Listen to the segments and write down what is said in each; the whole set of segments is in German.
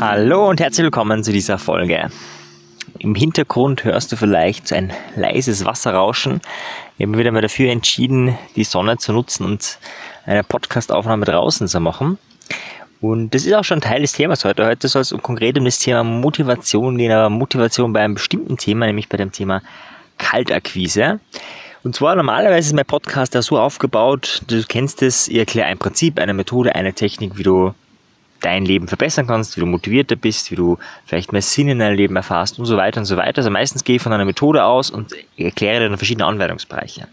Hallo und herzlich willkommen zu dieser Folge. Im Hintergrund hörst du vielleicht ein leises Wasserrauschen. Ich habe mich wieder mal dafür entschieden, die Sonne zu nutzen und eine Podcastaufnahme draußen zu machen. Und das ist auch schon Teil des Themas heute. Heute soll es konkret um das Thema Motivation gehen, aber Motivation bei einem bestimmten Thema, nämlich bei dem Thema Kaltakquise. Und zwar normalerweise ist mein Podcast ja so aufgebaut, du kennst es, ich erkläre ein Prinzip, eine Methode, eine Technik, wie du dein Leben verbessern kannst, wie du motivierter bist, wie du vielleicht mehr Sinn in deinem Leben erfasst und so weiter und so weiter. Also meistens gehe ich von einer Methode aus und erkläre dann verschiedene Anwendungsbereiche.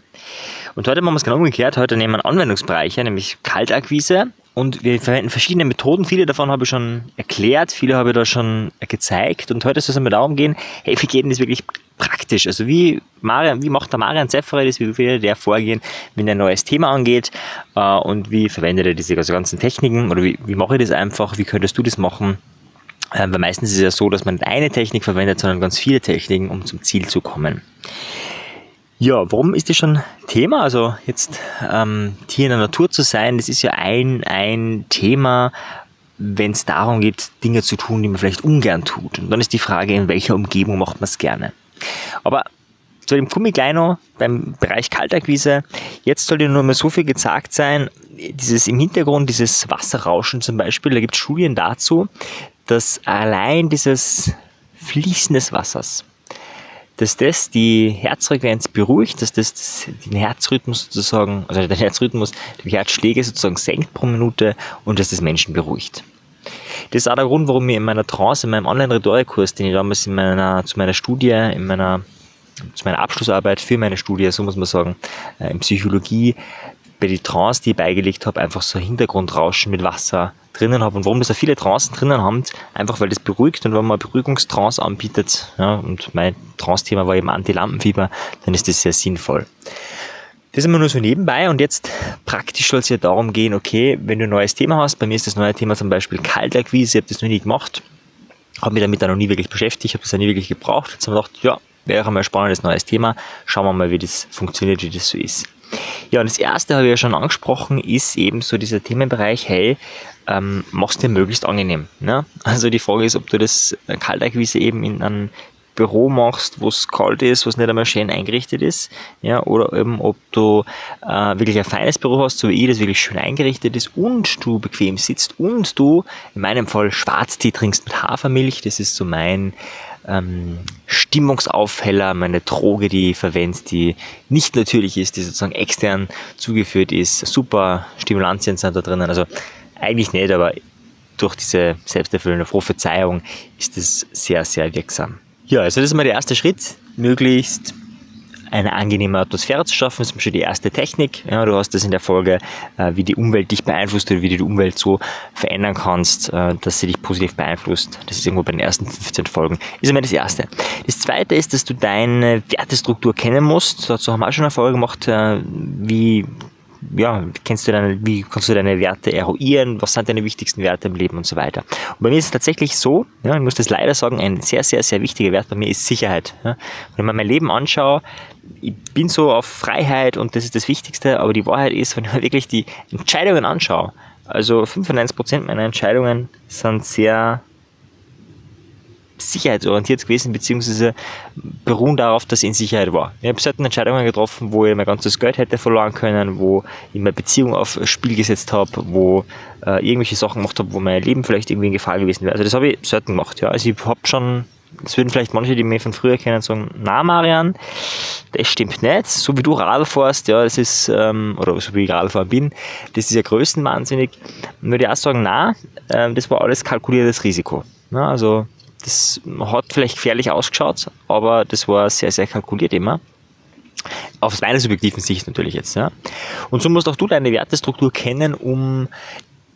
Und heute machen wir es genau umgekehrt. Heute nehmen wir Anwendungsbereiche, nämlich Kaltakquise. Und wir verwenden verschiedene Methoden. Viele davon habe ich schon erklärt, viele habe ich da schon gezeigt. Und heute soll es einmal darum gehen, hey, wie geht denn das wirklich praktisch? Also wie, Marian, wie macht der Marian Zefferer das? Wie will der vorgehen, wenn er ein neues Thema angeht? Äh, und wie verwendet er diese ganzen Techniken? Oder wie, wie mache ich das einfach? Wie könntest du das machen? Äh, weil meistens ist es ja so, dass man nicht eine Technik verwendet, sondern ganz viele Techniken, um zum Ziel zu kommen. Ja, warum ist das schon Thema? Also jetzt ähm, hier in der Natur zu sein, das ist ja ein, ein Thema, wenn es darum geht, Dinge zu tun, die man vielleicht ungern tut. Und dann ist die Frage, in welcher Umgebung macht man es gerne. Aber zu dem noch beim Bereich Kaltakquise. Jetzt sollte nur mal so viel gesagt sein, dieses im Hintergrund, dieses Wasserrauschen zum Beispiel, da gibt es Studien dazu, dass allein dieses Fließen des Wassers, dass das die Herzfrequenz beruhigt, dass das den Herzrhythmus sozusagen, also den Herzrhythmus, die Herzschläge sozusagen senkt pro Minute und dass das Menschen beruhigt. Das ist auch der Grund, warum ich in meiner Trance, in meinem Online-Rhetorikkurs, den ich damals in meiner, zu meiner Studie, in meiner, zu meiner Abschlussarbeit für meine Studie, so muss man sagen, äh, in Psychologie, bei die Trance, die ich beigelegt habe, einfach so Hintergrundrauschen mit Wasser drinnen habe. Und warum das so viele Trancen drinnen haben, einfach weil das beruhigt und wenn man Beruhigungstrance anbietet, ja, und mein Trance-Thema war eben Anti-Lampenfieber, dann ist das sehr sinnvoll. Das ist immer nur so nebenbei und jetzt praktisch soll es ja darum gehen, okay, wenn du ein neues Thema hast, bei mir ist das neue Thema zum Beispiel Kaltakquise, ich habe das noch nie gemacht, habe mich damit auch noch nie wirklich beschäftigt, habe das auch nie wirklich gebraucht. Jetzt haben wir gedacht, ja, wäre auch mal spannendes neues Thema. Schauen wir mal, wie das funktioniert, wie das so ist. Ja, und das erste habe ich ja schon angesprochen, ist eben so dieser Themenbereich, hey, ähm, machst dir möglichst angenehm. Ne? Also die Frage ist, ob du das Kaltakquise eben in einem Büro machst, wo es kalt ist, was nicht einmal schön eingerichtet ist, ja, oder eben ob du äh, wirklich ein feines Büro hast, so wie ich, das wirklich schön eingerichtet ist und du bequem sitzt und du in meinem Fall Schwarztee trinkst mit Hafermilch, das ist so mein ähm, Stimmungsaufheller, meine Droge, die ich verwende, die nicht natürlich ist, die sozusagen extern zugeführt ist. Super Stimulantien sind da drinnen. Also eigentlich nicht, aber durch diese selbsterfüllende Prophezeiung ist es sehr, sehr wirksam. Ja, also das ist mal der erste Schritt, möglichst eine angenehme Atmosphäre zu schaffen, ist schon die erste Technik. Ja, du hast das in der Folge, äh, wie die Umwelt dich beeinflusst oder wie du die Umwelt so verändern kannst, äh, dass sie dich positiv beeinflusst. Das ist irgendwo bei den ersten 15 Folgen. Ist einmal das erste. Das zweite ist, dass du deine Wertestruktur kennen musst. Dazu haben wir auch schon eine Folge gemacht, äh, wie ja, kennst du deine, wie kannst du deine Werte eruieren, was sind deine wichtigsten Werte im Leben und so weiter. Und bei mir ist es tatsächlich so, ja, ich muss das leider sagen, ein sehr, sehr, sehr wichtiger Wert bei mir ist Sicherheit. Ja. Wenn man mein Leben anschaue, ich bin so auf Freiheit und das ist das Wichtigste, aber die Wahrheit ist, wenn ich mir wirklich die Entscheidungen anschaue, also 95% meiner Entscheidungen sind sehr sicherheitsorientiert gewesen, beziehungsweise beruhen darauf, dass ich in Sicherheit war. Ich habe selten Entscheidungen getroffen, wo ich mein ganzes Geld hätte verloren können, wo ich meine Beziehung auf Spiel gesetzt habe, wo äh, irgendwelche Sachen gemacht habe, wo mein Leben vielleicht irgendwie in Gefahr gewesen wäre. Also das habe ich selten gemacht. Ja. Also ich habe schon, das würden vielleicht manche, die mich von früher kennen, sagen, na Marian, das stimmt nicht. So wie du Radl fährst, ja, das ist, ähm, oder so wie ich Radfahren bin, das ist ja größtenwahnsinnig. Und würde ich auch sagen, na, äh, das war alles kalkuliertes Risiko. Ja, also das hat vielleicht gefährlich ausgeschaut, aber das war sehr, sehr kalkuliert immer. Aus meiner subjektiven Sicht natürlich jetzt. Ja. Und so musst auch du deine Wertestruktur kennen, um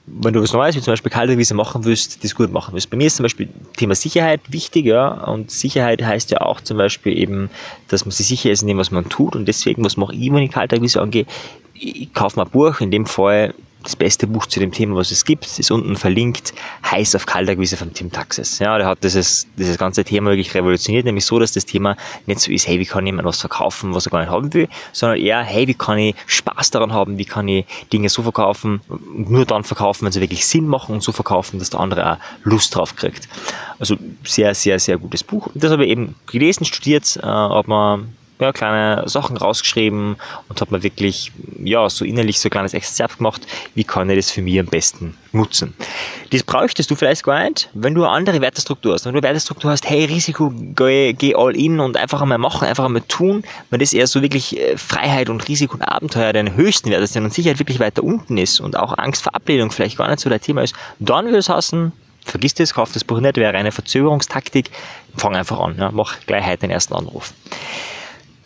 wenn du was Neues, wie zum Beispiel Kalterwiese machen willst, das gut machen willst. Bei mir ist zum Beispiel Thema Sicherheit wichtig, ja, und Sicherheit heißt ja auch zum Beispiel eben, dass man sich sicher ist in dem, was man tut, und deswegen, was mache ich, wenn ich Kalterwiese angehe? Ich kaufe mir ein Buch, in dem Fall das beste Buch zu dem Thema, was es gibt, ist unten verlinkt, heiß auf Kaltakquise von Tim Taxis. Ja, der hat dieses, dieses ganze Thema wirklich revolutioniert, nämlich so, dass das Thema nicht so ist, hey, wie kann jemand was verkaufen, was er gar nicht haben will, sondern eher, hey, wie kann ich Spaß daran haben, wie kann ich Dinge so verkaufen, nur dann verkaufen, wenn sie wirklich Sinn machen und so verkaufen, dass der andere auch Lust drauf kriegt. Also sehr, sehr, sehr gutes Buch. Das habe ich eben gelesen, studiert, äh, habe man ja, kleine Sachen rausgeschrieben und habe mir wirklich ja, so innerlich so ein kleines Exzerpt gemacht, wie kann ich das für mich am besten nutzen. Das bräuchtest du vielleicht gar nicht, wenn du eine andere Wertestruktur hast. Wenn du eine Wertestruktur hast, hey, Risiko, geh, geh all in und einfach einmal machen, einfach einmal tun, wenn das eher so wirklich äh, Freiheit und Risiko und Abenteuer deine höchsten Werte sind und Sicherheit wirklich weiter unten ist und auch Angst vor Ablehnung vielleicht gar nicht so dein Thema ist, dann würde es heißen, vergiss das, kauf das Buch nicht, wäre eine Verzögerungstaktik, fang einfach an, ja, mach gleich heute den ersten Anruf.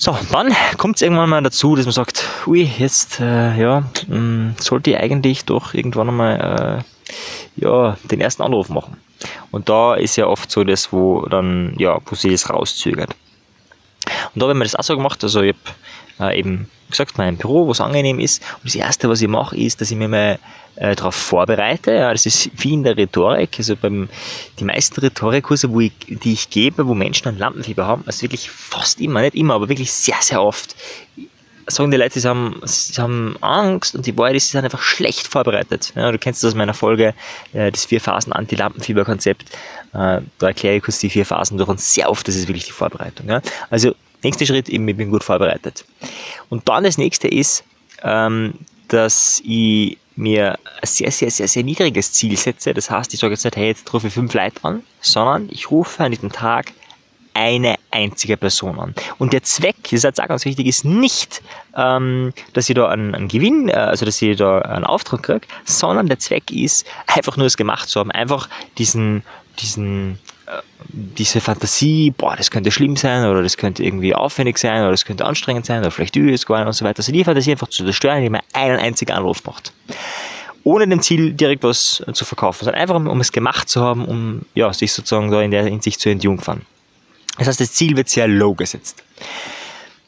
So, dann kommt es irgendwann mal dazu, dass man sagt, ui, jetzt äh, ja, mh, hm, sollte ich eigentlich doch irgendwann einmal äh, ja, den ersten Anruf machen. Und da ist ja oft so das, wo dann, ja, wo sich das rauszögert. Und da haben wir das auch so gemacht, also ich habe äh, eben gesagt, mein Büro, wo es angenehm ist. Und das Erste, was ich mache, ist, dass ich mich mal äh, darauf vorbereite. Ja, das ist wie in der Rhetorik. Also beim die meisten Rhetorikkurse, wo ich, die ich gebe, wo Menschen ein Lampenfieber haben, also wirklich fast immer, nicht immer, aber wirklich sehr, sehr oft, sagen die Leute, sie haben, sie haben Angst und die Wahrheit ist, sie sind einfach schlecht vorbereitet. Ja, du kennst das aus meiner Folge, äh, das Vier-Phasen-Anti-Lampenfieber-Konzept. Äh, da erkläre ich kurz die vier Phasen durch und sehr oft das ist wirklich die Vorbereitung. Ja. Also nächster Schritt eben, ich bin gut vorbereitet. Und dann das nächste ist, ähm, dass ich mir ein sehr, sehr, sehr, sehr niedriges Ziel setze. Das heißt, ich sage jetzt nicht, hey, jetzt rufe ich fünf Leute an, sondern ich rufe an diesem Tag eine einzige Person an. Und der Zweck, das ist jetzt auch ganz wichtig, ist nicht, ähm, dass ich da einen, einen Gewinn, äh, also dass ich da einen Auftrag kriege, sondern der Zweck ist, einfach nur es gemacht zu haben, einfach diesen, diesen äh, diese Fantasie, boah, das könnte schlimm sein oder das könnte irgendwie aufwendig sein oder das könnte anstrengend sein oder vielleicht übel gar nicht und so weiter. Also die Fantasie einfach zu zerstören, indem man einen einzigen Anruf macht. Ohne dem Ziel direkt was zu verkaufen, sondern einfach um es gemacht zu haben, um ja, sich sozusagen da in der Hinsicht zu entjungfern. Das heißt, das Ziel wird sehr low gesetzt.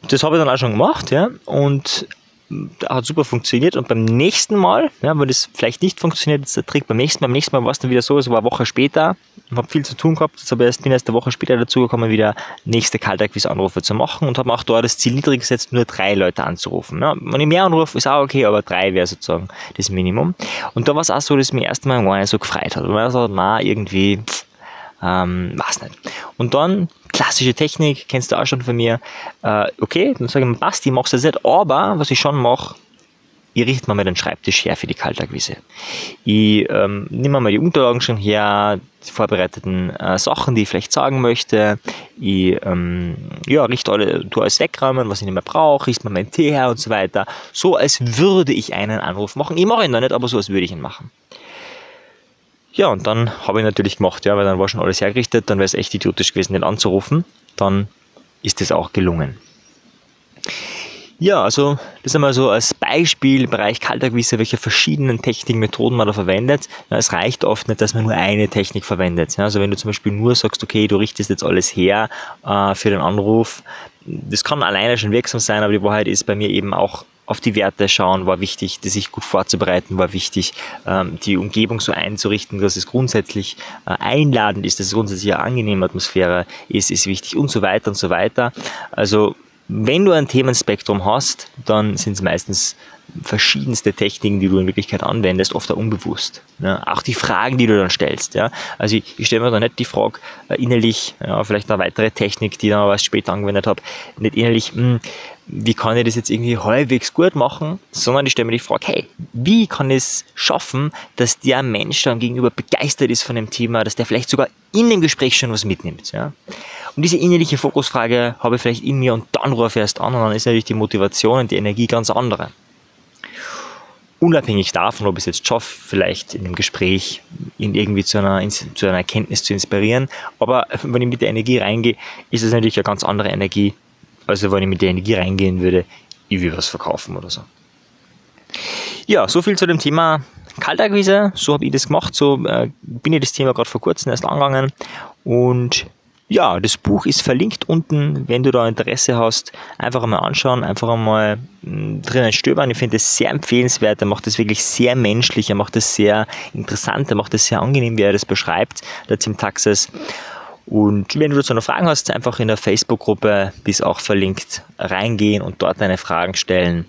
Das habe ich dann auch schon gemacht, ja, und hat super funktioniert und beim nächsten Mal, ja, wenn das vielleicht nicht funktioniert, ist der Trick, beim nächsten Mal, beim nächsten Mal war es dann wieder so, es war eine Woche später, ich habe viel zu tun gehabt, jetzt habe ich erst, bin erst eine Woche später dazu gekommen, wieder nächste Kaltakquise-Anrufe zu machen und habe auch dort das Ziel niedrig gesetzt, nur drei Leute anzurufen. Ja, wenn ich mehr anrufe, ist auch okay, aber drei wäre sozusagen das Minimum. Und da war es auch so, dass mich erst einmal gar nicht so gefreut hat. Und man so, na, irgendwie, ähm, weiß nicht. Und dann, klassische Technik, kennst du auch schon von mir, äh, okay, dann sage ich mir, passt, ich mache es jetzt nicht, aber was ich schon mache, ich richte mir mal den Schreibtisch her für die Kaltakquise. Ich ähm, nehme mal die Unterlagen schon her, die vorbereiteten äh, Sachen, die ich vielleicht sagen möchte. Ich ähm, ja, richte alle, tu alles wegräumen, was ich nicht mehr brauche, richte mir meinen Tee her und so weiter. So als würde ich einen Anruf machen. Ich mache ihn noch nicht, aber so als würde ich ihn machen. Ja, und dann habe ich natürlich gemacht, ja, weil dann war schon alles hergerichtet, dann wäre es echt idiotisch gewesen, den anzurufen. Dann ist es auch gelungen. Ja, also das einmal so als Beispiel im Bereich Kaltakquise, welche verschiedenen Techniken, Methoden man da verwendet. Ja, es reicht oft nicht, dass man nur eine Technik verwendet. Ja, also wenn du zum Beispiel nur sagst, okay, du richtest jetzt alles her äh, für den Anruf, das kann alleine schon wirksam sein, aber die Wahrheit ist bei mir eben auch auf die Werte schauen, war wichtig, sich gut vorzubereiten, war wichtig, ähm, die Umgebung so einzurichten, dass es grundsätzlich äh, einladend ist, dass es grundsätzlich eine angenehme Atmosphäre ist, ist wichtig und so weiter und so weiter. Also wenn du ein Themenspektrum hast, dann sind es meistens verschiedenste Techniken, die du in Wirklichkeit anwendest, oft auch unbewusst. Ja, auch die Fragen, die du dann stellst. Ja. Also ich, ich stelle mir da nicht die Frage äh, innerlich, ja, vielleicht eine weitere Technik, die ich dann aber später angewendet habe, nicht innerlich, mh, hm, wie kann ich das jetzt irgendwie halbwegs gut machen, sondern ich stelle mir die Frage, hey, wie kann ich es schaffen, dass der Mensch dann gegenüber begeistert ist von dem Thema, dass der vielleicht sogar in dem Gespräch schon was mitnimmt. Ja? Und diese innerliche Fokusfrage habe ich vielleicht in mir und dann rufe ich erst an und dann ist natürlich die Motivation und die Energie ganz andere unabhängig davon, ob ich es jetzt schaffe, vielleicht in einem Gespräch ihn irgendwie zu einer, zu einer Erkenntnis zu inspirieren. Aber wenn ich mit der Energie reingehe, ist es natürlich eine ganz andere Energie, als wenn ich mit der Energie reingehen würde, ich will was verkaufen oder so. Ja, so viel zu dem Thema Kaltakquise. So habe ich das gemacht. So äh, bin ich das Thema gerade vor kurzem erst angegangen. Und ja, das Buch ist verlinkt unten. Wenn du da Interesse hast, einfach einmal anschauen, einfach einmal hm, drinnen stöbern. Ich finde es sehr empfehlenswert. Er macht das wirklich sehr menschlich, er macht das sehr interessant, er macht das sehr angenehm, wie er das beschreibt, der Tim Taxis. Und wenn du dazu noch Fragen hast, einfach in der Facebook-Gruppe, die ist auch verlinkt, reingehen und dort deine Fragen stellen.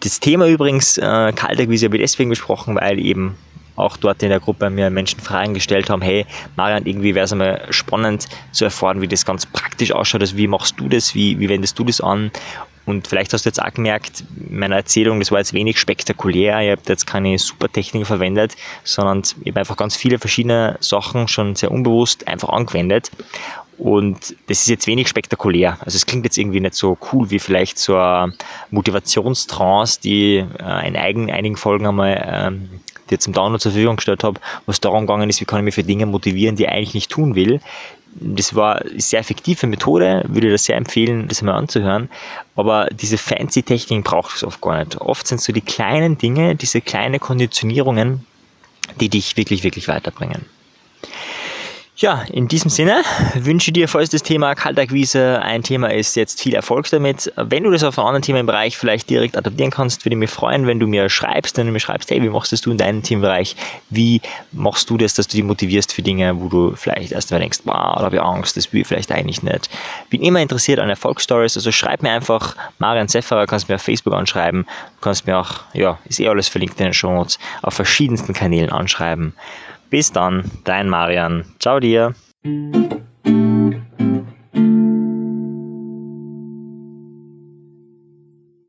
Das Thema übrigens, äh, Kaltakquise habe ich deswegen besprochen, weil eben auch dort in der Gruppe mir Menschen Fragen gestellt haben, hey Marian, irgendwie wäre es einmal spannend zu erfahren, wie das ganz praktisch ausschaut, also wie machst du das, wie, wie wendest du das an? Und vielleicht hast du jetzt auch gemerkt, meine Erzählung, das war jetzt wenig spektakulär, ihr habt jetzt keine super Technik verwendet, sondern ich habe einfach ganz viele verschiedene Sachen schon sehr unbewusst einfach angewendet. Und das ist jetzt wenig spektakulär. Also es klingt jetzt irgendwie nicht so cool wie vielleicht so eine Motivationstrance, die äh, in einigen Folgen einmal ähm, dir zum Download zur Verfügung gestellt habe, was darum gegangen ist, wie kann ich mich für Dinge motivieren, die ich eigentlich nicht tun will. Das war eine sehr effektive Methode, würde das sehr empfehlen, das mal anzuhören. Aber diese fancy Techniken braucht es oft gar nicht. Oft sind es so die kleinen Dinge, diese kleinen Konditionierungen, die dich wirklich, wirklich weiterbringen. Ja, in diesem Sinne wünsche dir, falls das Thema Kaltakquise ein Thema ist, jetzt viel Erfolg damit. Wenn du das auf einen anderen Themenbereich vielleicht direkt adaptieren kannst, würde ich mich freuen, wenn du mir schreibst, wenn du mir schreibst, hey, wie machst das du in deinem Themenbereich? Wie machst du das, dass du dich motivierst für Dinge, wo du vielleicht erst mal denkst, wow, da habe ich Angst, das will ich vielleicht eigentlich nicht. Bin immer interessiert an Erfolgsstories, also schreib mir einfach Marian Sefferer, kannst mir auf Facebook anschreiben, kannst mir auch, ja, ist eh alles verlinkt in den Show Notes, auf verschiedensten Kanälen anschreiben. Bis dann, dein Marian. Ciao dir.